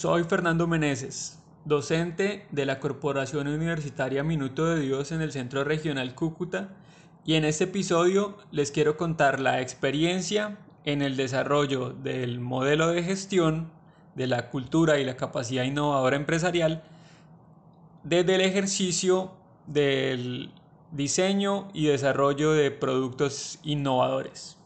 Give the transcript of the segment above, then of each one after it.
Soy Fernando Meneses, docente de la Corporación Universitaria Minuto de Dios en el Centro Regional Cúcuta y en este episodio les quiero contar la experiencia en el desarrollo del modelo de gestión de la cultura y la capacidad innovadora empresarial desde el ejercicio del diseño y desarrollo de productos innovadores.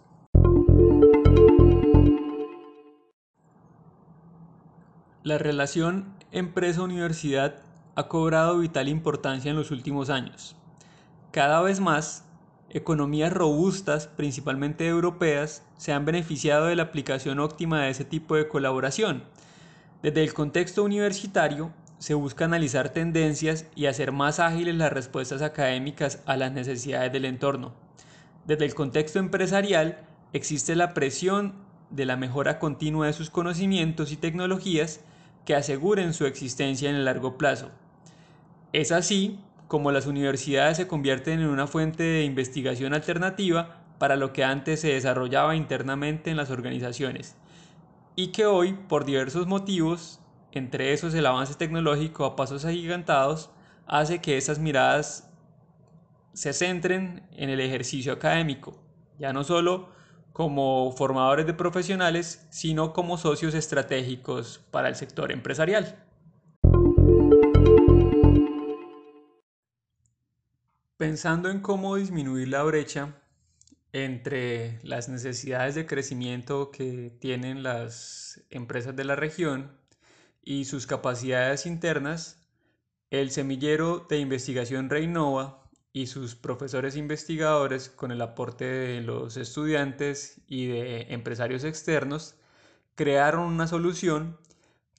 La relación empresa-universidad ha cobrado vital importancia en los últimos años. Cada vez más, economías robustas, principalmente europeas, se han beneficiado de la aplicación óptima de ese tipo de colaboración. Desde el contexto universitario, se busca analizar tendencias y hacer más ágiles las respuestas académicas a las necesidades del entorno. Desde el contexto empresarial existe la presión de la mejora continua de sus conocimientos y tecnologías que aseguren su existencia en el largo plazo. Es así como las universidades se convierten en una fuente de investigación alternativa para lo que antes se desarrollaba internamente en las organizaciones y que hoy, por diversos motivos, entre esos el avance tecnológico a pasos agigantados, hace que esas miradas se centren en el ejercicio académico, ya no solo como formadores de profesionales, sino como socios estratégicos para el sector empresarial. Pensando en cómo disminuir la brecha entre las necesidades de crecimiento que tienen las empresas de la región y sus capacidades internas, el semillero de investigación Reinova y sus profesores investigadores, con el aporte de los estudiantes y de empresarios externos, crearon una solución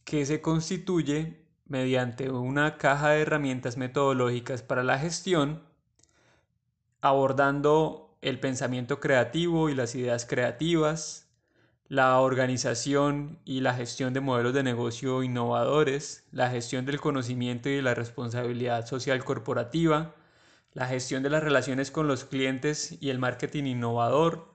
que se constituye mediante una caja de herramientas metodológicas para la gestión, abordando el pensamiento creativo y las ideas creativas, la organización y la gestión de modelos de negocio innovadores, la gestión del conocimiento y de la responsabilidad social corporativa, la gestión de las relaciones con los clientes y el marketing innovador,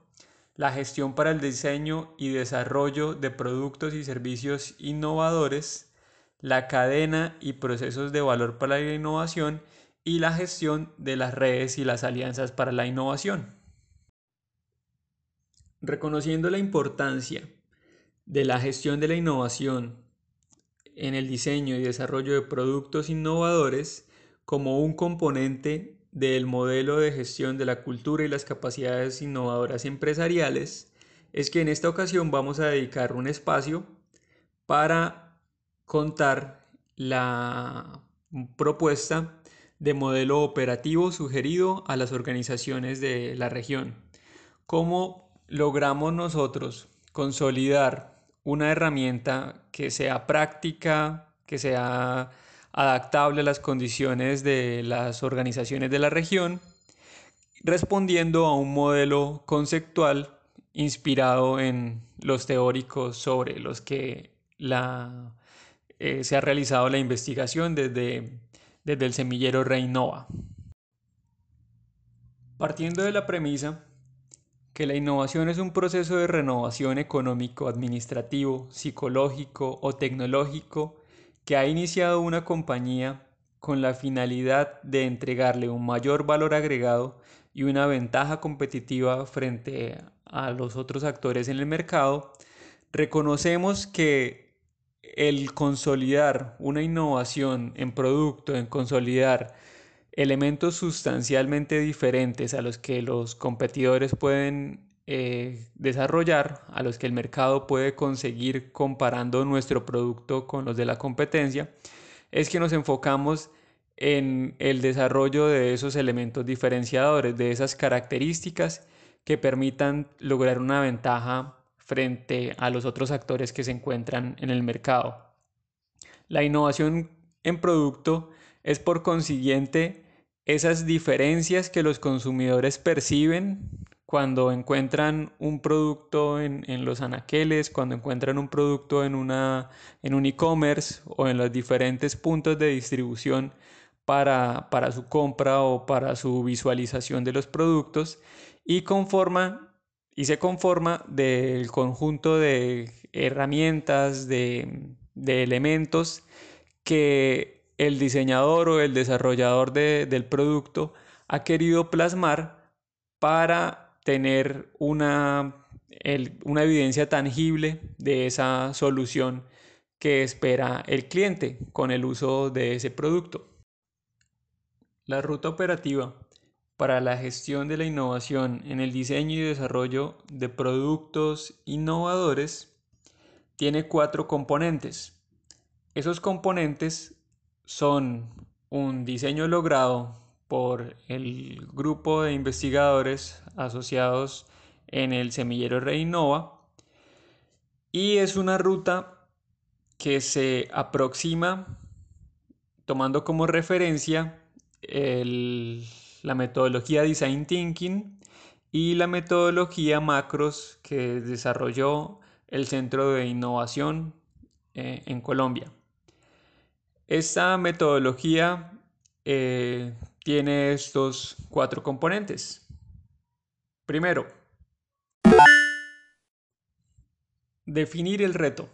la gestión para el diseño y desarrollo de productos y servicios innovadores, la cadena y procesos de valor para la innovación y la gestión de las redes y las alianzas para la innovación. Reconociendo la importancia de la gestión de la innovación en el diseño y desarrollo de productos innovadores como un componente del modelo de gestión de la cultura y las capacidades innovadoras empresariales, es que en esta ocasión vamos a dedicar un espacio para contar la propuesta de modelo operativo sugerido a las organizaciones de la región. Cómo logramos nosotros consolidar una herramienta que sea práctica, que sea adaptable a las condiciones de las organizaciones de la región, respondiendo a un modelo conceptual inspirado en los teóricos sobre los que la, eh, se ha realizado la investigación desde, desde el semillero Reinova. Partiendo de la premisa que la innovación es un proceso de renovación económico, administrativo, psicológico o tecnológico que ha iniciado una compañía con la finalidad de entregarle un mayor valor agregado y una ventaja competitiva frente a los otros actores en el mercado, reconocemos que el consolidar una innovación en producto, en consolidar elementos sustancialmente diferentes a los que los competidores pueden eh, desarrollar, a los que el mercado puede conseguir comparando nuestro producto con los de la competencia, es que nos enfocamos en el desarrollo de esos elementos diferenciadores, de esas características que permitan lograr una ventaja frente a los otros actores que se encuentran en el mercado. La innovación en producto es por consiguiente esas diferencias que los consumidores perciben cuando encuentran un producto en, los anaqueles, cuando encuentran un producto en, una, en un e-commerce o en los diferentes puntos de distribución para, para su compra o para su visualización de los productos y conforma y se conforma del conjunto de herramientas, de de elementos que el diseñador o el desarrollador del producto ha querido plasmar para tener una, una evidencia tangible de esa solución que espera el cliente con el uso de ese producto. La ruta operativa para la gestión de la innovación en el diseño y desarrollo de productos innovadores tiene cuatro componentes. Esos componentes son un diseño logrado por el grupo de investigadores asociados en el semillero Reinnova y es una ruta que se aproxima tomando como referencia la metodología Design Thinking y la metodología Macros que desarrolló el Centro de Innovación eh, en Colombia. Esta metodología eh, tiene estos cuatro componentes. Primero, definir el reto.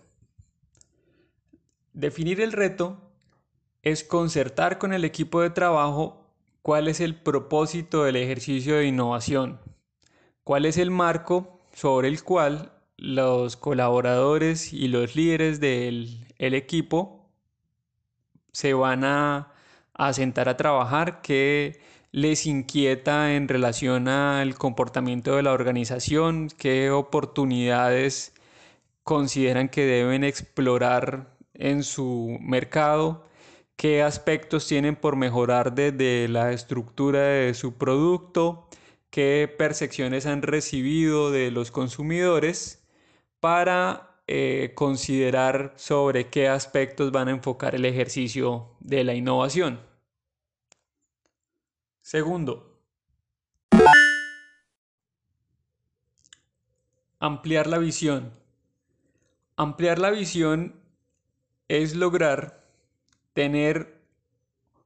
Definir el reto es concertar con el equipo de trabajo cuál es el propósito del ejercicio de innovación, cuál es el marco sobre el cual los colaboradores y los líderes del equipo se van a a sentar a trabajar, qué les inquieta en relación al comportamiento de la organización, qué oportunidades consideran que deben explorar en su mercado, qué aspectos tienen por mejorar desde la estructura de su producto, qué percepciones han recibido de los consumidores para eh, considerar sobre qué aspectos van a enfocar el ejercicio de la innovación. Segundo, ampliar la visión. Ampliar la visión es lograr tener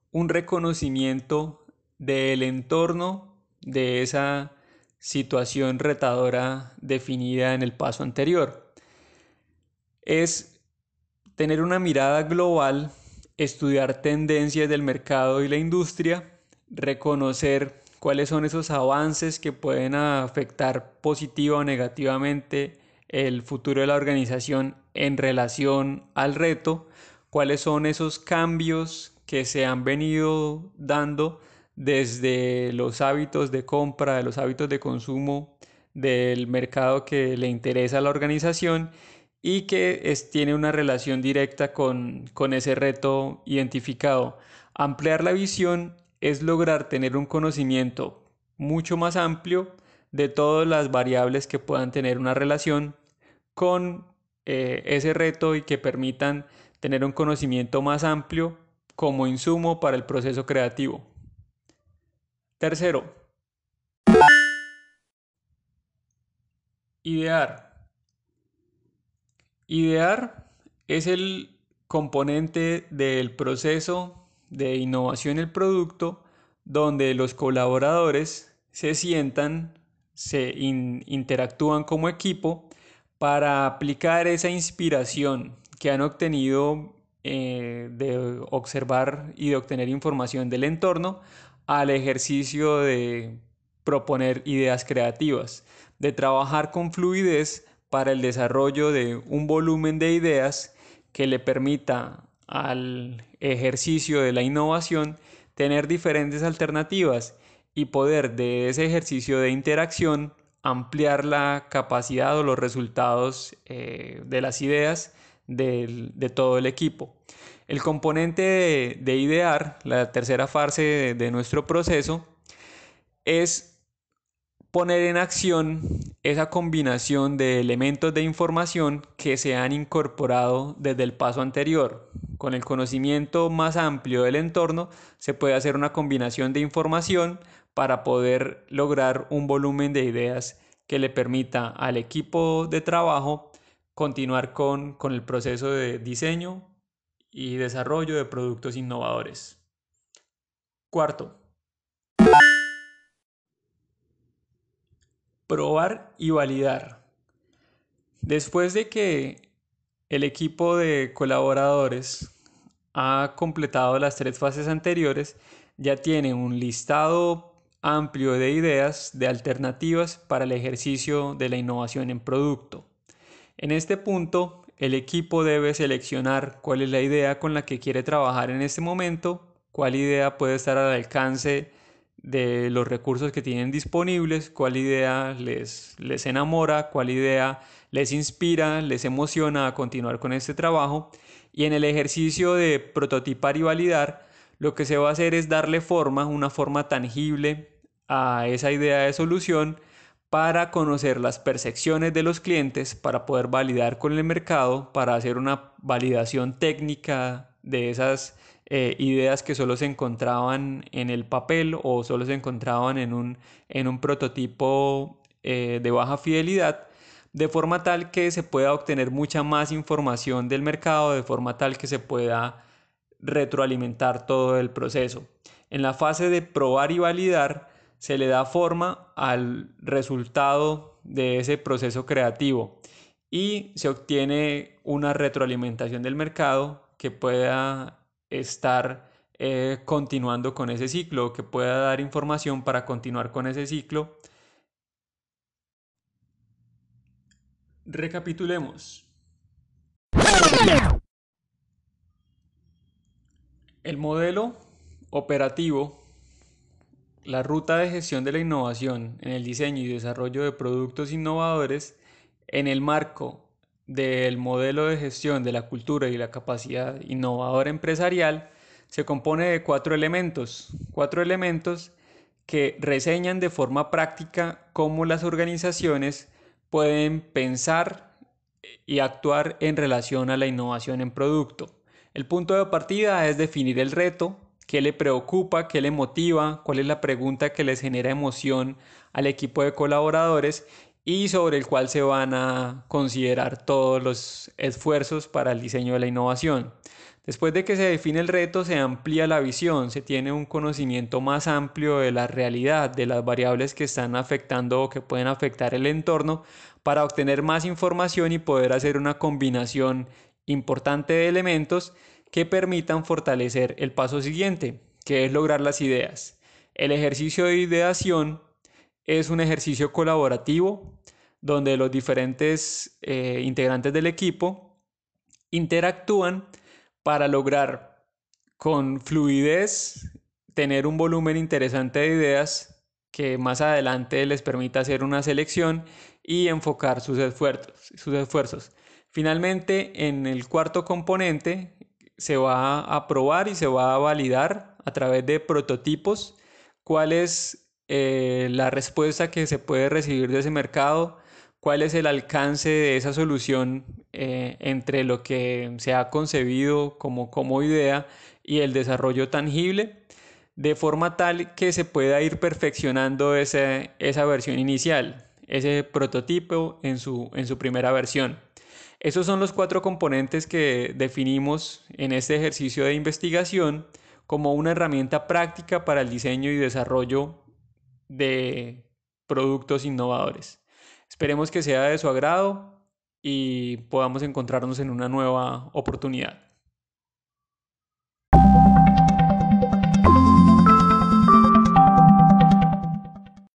un reconocimiento del entorno de esa situación retadora definida en el paso anterior. Es tener una mirada global, estudiar tendencias del mercado y la industria reconocer cuáles son esos avances que pueden afectar positiva o negativamente el futuro de la organización en relación al reto, cuáles son esos cambios que se han venido dando desde los hábitos de compra, de los hábitos de consumo del mercado que le interesa a la organización y que tiene una relación directa con, con ese reto identificado. Ampliar la visión es lograr tener un conocimiento mucho más amplio de todas las variables que puedan tener una relación con eh, ese reto y que permitan tener un conocimiento más amplio como insumo para el proceso creativo. Tercero, idear. Idear es el componente del proceso de innovación el producto donde los colaboradores se sientan, se interactúan como equipo para aplicar esa inspiración que han obtenido eh, de observar y de obtener información del entorno al ejercicio de proponer ideas creativas, de trabajar con fluidez para el desarrollo de un volumen de ideas que le permita al ejercicio de la innovación tener diferentes alternativas y poder de ese ejercicio de interacción ampliar la capacidad o los resultados eh, de las ideas de, todo el equipo. El componente de, idear, la tercera fase de nuestro proceso, es poner en acción esa combinación de elementos de información que se han incorporado desde el paso anterior. Con el conocimiento más amplio del entorno se puede hacer una combinación de información para poder lograr un volumen de ideas que le permita al equipo de trabajo continuar con, con el proceso de diseño y desarrollo de productos innovadores. Cuarto, probar y validar. Después de que el equipo de colaboradores ha completado las tres fases anteriores, ya tiene un listado amplio de ideas, de alternativas para el ejercicio de la innovación en producto. En este punto, el equipo debe seleccionar cuál es la idea con la que quiere trabajar en este momento, cuál idea puede estar al alcance de los recursos que tienen disponibles, cuál idea les, les enamora, cuál idea les inspira, les emociona a continuar con este trabajo. Y en el ejercicio de prototipar y validar, lo que se va a hacer es darle forma, una forma tangible a esa idea de solución para conocer las percepciones de los clientes, para poder validar con el mercado, para hacer una validación técnica de esas eh, ideas que solo se encontraban en el papel o solo se encontraban en un, en un prototipo eh, de baja fidelidad, de forma tal que se pueda obtener mucha más información del mercado, de forma tal que se pueda retroalimentar todo el proceso. En la fase de probar y validar se le da forma al resultado de ese proceso creativo y se obtiene una retroalimentación del mercado que pueda estar eh, continuando con ese ciclo, que pueda dar información para continuar con ese ciclo. Recapitulemos. El modelo operativo, la ruta de gestión de la innovación en el diseño y desarrollo de productos innovadores en el marco del modelo de gestión de la cultura y la capacidad innovadora empresarial se compone de cuatro elementos, cuatro elementos que reseñan de forma práctica cómo las organizaciones pueden pensar y actuar en relación a la innovación en producto. El punto de partida es definir el reto, qué le preocupa, qué le motiva, cuál es la pregunta que les genera emoción al equipo de colaboradores y sobre el cual se van a considerar todos los esfuerzos para el diseño de la innovación. Después de que se define el reto, se amplía la visión, se tiene un conocimiento más amplio de la realidad, de las variables que están afectando o que pueden afectar el entorno, para obtener más información y poder hacer una combinación importante de elementos que permitan fortalecer el paso siguiente, que es lograr las ideas. El ejercicio de ideación es un ejercicio colaborativo donde los diferentes eh, integrantes del equipo interactúan para lograr con fluidez tener un volumen interesante de ideas que más adelante les permita hacer una selección y enfocar sus esfuerzos. Sus esfuerzos. Finalmente, en el cuarto componente se va a probar y se va a validar a través de prototipos cuál es eh, la respuesta que se puede recibir de ese mercado, cuál es el alcance de esa solución eh, entre lo que se ha concebido como, como idea y el desarrollo tangible, de forma tal que se pueda ir perfeccionando esa versión inicial, ese prototipo en su, en su primera versión. Esos son los cuatro componentes que definimos en este ejercicio de investigación como una herramienta práctica para el diseño y desarrollo de productos innovadores. Esperemos que sea de su agrado y podamos encontrarnos en una nueva oportunidad.